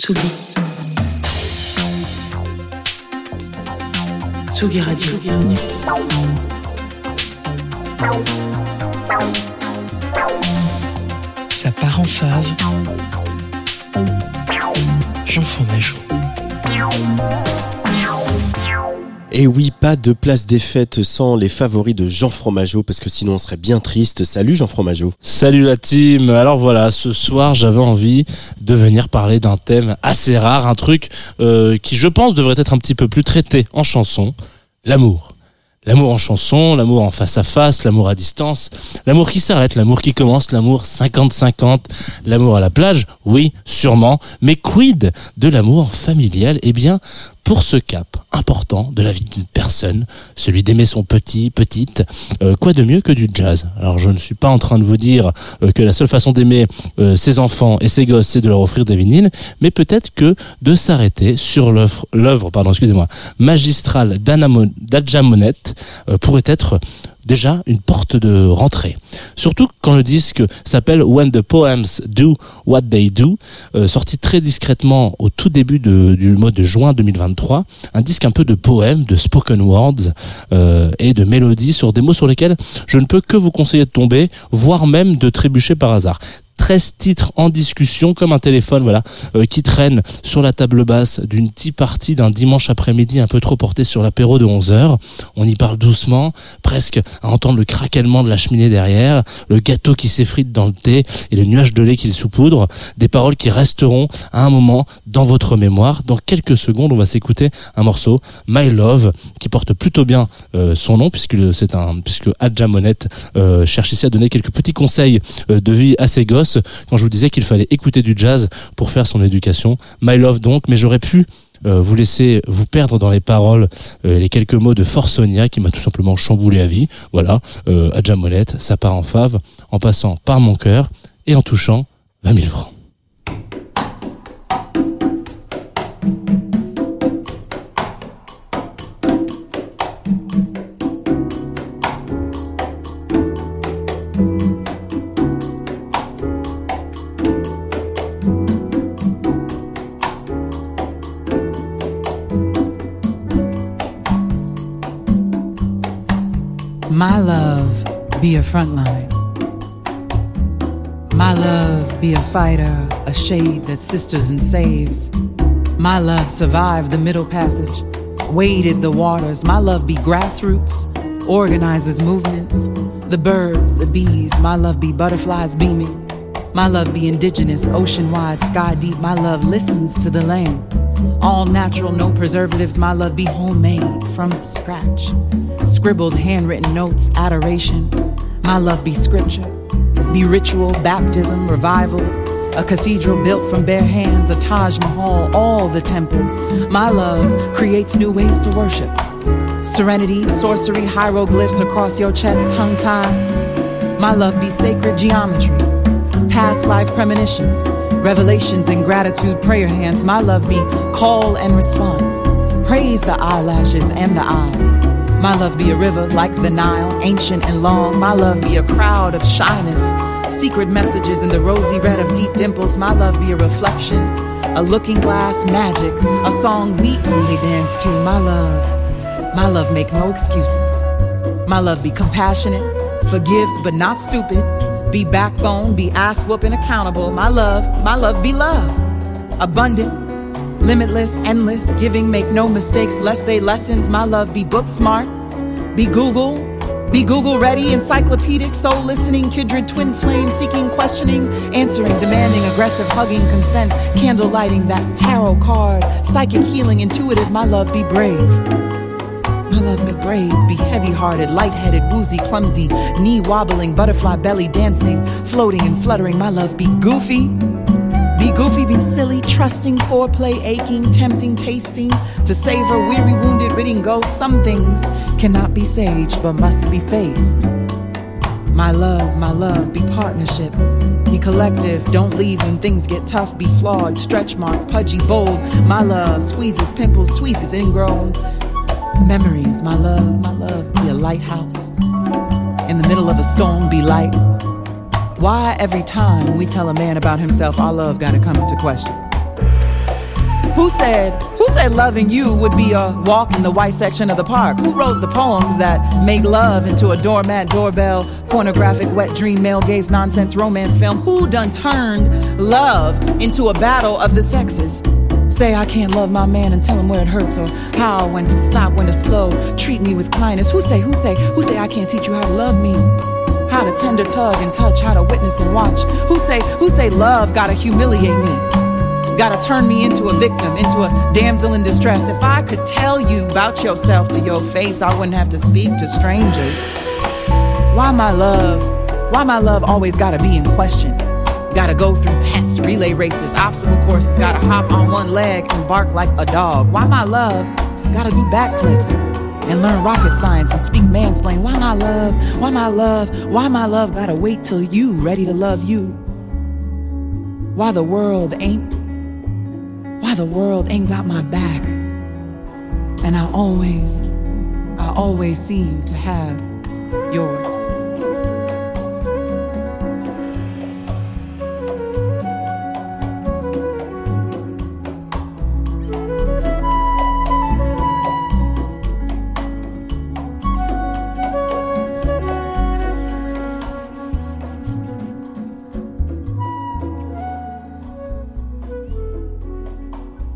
Tsugi. Tsugi Radio. Ça part en fave. Jean Fromageau. Et oui, pas de place des fêtes sans les favoris de Jean Fromageau, parce que sinon on serait bien triste. Salut Jean Fromageau. Salut la team. Alors voilà, ce soir j'avais envie de venir parler d'un thème assez rare, un truc euh, qui je pense devrait être un petit peu plus traité en chanson, l'amour. L'amour en chanson, l'amour en face à face, l'amour à distance, l'amour qui s'arrête, l'amour qui commence, l'amour 50-50, l'amour à la plage, oui, sûrement, mais quid de l'amour familial? Eh bien, pour ce cap important de la vie d'une personne, celui d'aimer son petit, petite, euh, quoi de mieux que du jazz? Alors je ne suis pas en train de vous dire euh, que la seule façon d'aimer euh, ses enfants et ses gosses, c'est de leur offrir des vinyles, mais peut-être que de s'arrêter sur l'œuvre, pardon, excusez-moi, magistrale d'Adja Monette pourrait être déjà une porte de rentrée. Surtout quand le disque s'appelle When the Poems Do What They Do, euh, sorti très discrètement au tout début du mois de juin 2023, un disque un peu de poèmes, de spoken words euh, et de mélodies sur des mots sur lesquels je ne peux que vous conseiller de tomber, voire même de trébucher par hasard. 13 titres en discussion comme un téléphone voilà euh, qui traîne sur la table basse d'une tea partie d'un dimanche après-midi un peu trop porté sur l'apéro de 11 heures. On y parle doucement, presque à entendre le craquellement de la cheminée derrière, le gâteau qui s'effrite dans le thé et le nuage de lait qu'il saupoudre, des paroles qui resteront à un moment dans votre mémoire. Dans quelques secondes, on va s'écouter un morceau My Love qui porte plutôt bien euh, son nom puisque c'est un puisque Adja Monette euh, cherche ici à donner quelques petits conseils de vie à ses gosses quand je vous disais qu'il fallait écouter du jazz pour faire son éducation. My Love donc, mais j'aurais pu euh, vous laisser vous perdre dans les paroles, euh, les quelques mots de Forsonia qui m'a tout simplement chamboulé à vie. Voilà, euh, Adja Molette, ça part en fave, en passant par mon cœur et en touchant 20 000 francs. My love be a frontline. My love be a fighter, a shade that sisters and saves. My love survived the middle passage, waded the waters. My love be grassroots, organizes movements. The birds, the bees, my love be butterflies beaming. My love be indigenous, ocean wide, sky deep. My love listens to the land. All natural, no preservatives. My love be homemade from scratch. Scribbled, handwritten notes, adoration. My love be scripture, be ritual, baptism, revival. A cathedral built from bare hands, a Taj Mahal, all the temples. My love creates new ways to worship. Serenity, sorcery, hieroglyphs across your chest, tongue tied. My love be sacred geometry, past life premonitions, revelations and gratitude, prayer hands. My love be call and response. Praise the eyelashes and the eyes. My love be a river like the Nile, ancient and long. My love be a crowd of shyness, secret messages in the rosy red of deep dimples. My love be a reflection, a looking glass magic, a song we only dance to. My love, my love make no excuses. My love be compassionate, forgives but not stupid. Be backbone, be ass whooping accountable. My love, my love be love. Abundant, limitless, endless, giving, make no mistakes, lest they lessons. My love be book smart, be Google, be Google ready, encyclopedic, soul listening, kindred, twin flame, seeking, questioning, answering, demanding, aggressive, hugging, consent, candle lighting, that tarot card, psychic healing, intuitive. My love be brave. My love be brave, be heavy hearted, light headed, woozy, clumsy, knee wobbling, butterfly belly dancing, floating and fluttering. My love be goofy, be goofy, be silly, trusting, foreplay, aching, tempting, tasting, to savor, weary, wounded, ridding ghosts. Some things cannot be saged but must be faced. My love, my love, be partnership, be collective. Don't leave when things get tough, be flawed, stretch mark, pudgy, bold. My love, squeezes, pimples, tweezes, ingrown. Memories, my love, my love, be a lighthouse. In the middle of a storm, be light. Why every time we tell a man about himself, our love gotta come into question? Who said, who said loving you would be a walk in the white section of the park? Who wrote the poems that make love into a doormat, doorbell, pornographic, wet dream, male gaze, nonsense, romance film? Who done turned love into a battle of the sexes? Say I can't love my man and tell him where it hurts or how, when to stop, when to slow, treat me with kindness. Who say, who say, who say I can't teach you how to love me? How to tender tug and touch, how to witness and watch. Who say, who say love gotta humiliate me? Gotta turn me into a victim, into a damsel in distress. If I could tell you about yourself to your face, I wouldn't have to speak to strangers. Why my love? Why my love always gotta be in question? Gotta go through tests, relay races, obstacle courses, gotta hop on one leg and bark like a dog. Why my love? Gotta do backflips and learn rocket science and speak mansplain. Why my love? Why my love? Why my love gotta wait till you ready to love you? Why the world ain't why the world ain't got my back. And I always, I always seem to have